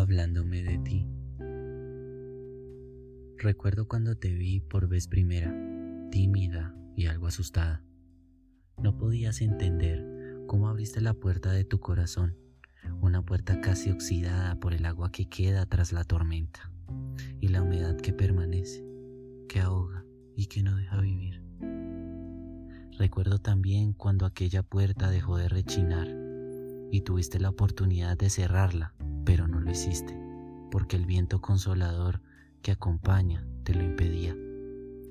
hablándome de ti. Recuerdo cuando te vi por vez primera, tímida y algo asustada. No podías entender cómo abriste la puerta de tu corazón, una puerta casi oxidada por el agua que queda tras la tormenta y la humedad que permanece, que ahoga y que no deja vivir. Recuerdo también cuando aquella puerta dejó de rechinar y tuviste la oportunidad de cerrarla, pero no lo hiciste, porque el viento consolador que acompaña te lo impedía.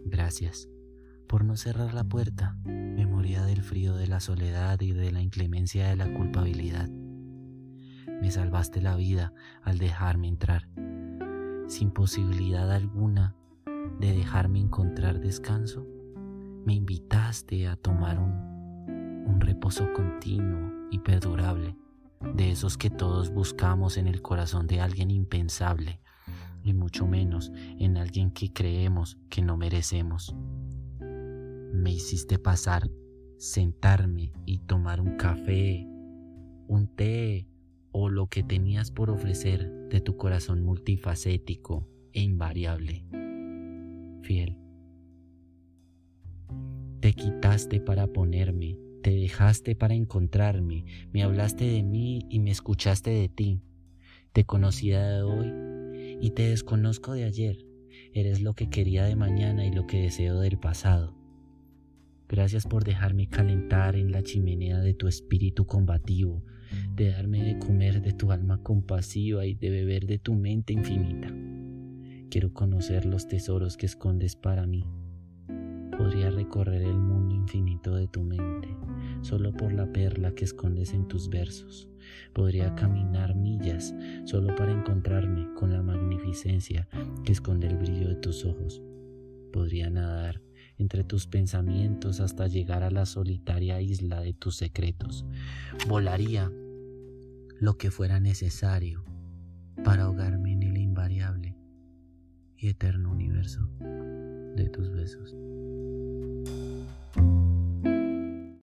Gracias por no cerrar la puerta. Me moría del frío de la soledad y de la inclemencia de la culpabilidad. Me salvaste la vida al dejarme entrar, sin posibilidad alguna de dejarme encontrar descanso. Me invitaste a tomar un, un reposo continuo y perdurable, de esos que todos buscamos en el corazón de alguien impensable, y mucho menos en alguien que creemos que no merecemos. Me hiciste pasar, sentarme y tomar un café, un té o lo que tenías por ofrecer de tu corazón multifacético e invariable. Fiel. Te quitaste para ponerme te dejaste para encontrarme, me hablaste de mí y me escuchaste de ti. Te conocí de hoy y te desconozco de ayer. Eres lo que quería de mañana y lo que deseo del pasado. Gracias por dejarme calentar en la chimenea de tu espíritu combativo, de darme de comer de tu alma compasiva y de beber de tu mente infinita. Quiero conocer los tesoros que escondes para mí. Podría recorrer el mundo infinito de tu mente solo por la perla que escondes en tus versos. Podría caminar millas solo para encontrarme con la magnificencia que esconde el brillo de tus ojos. Podría nadar entre tus pensamientos hasta llegar a la solitaria isla de tus secretos. Volaría lo que fuera necesario para ahogarme en el invariable y eterno universo de tus besos.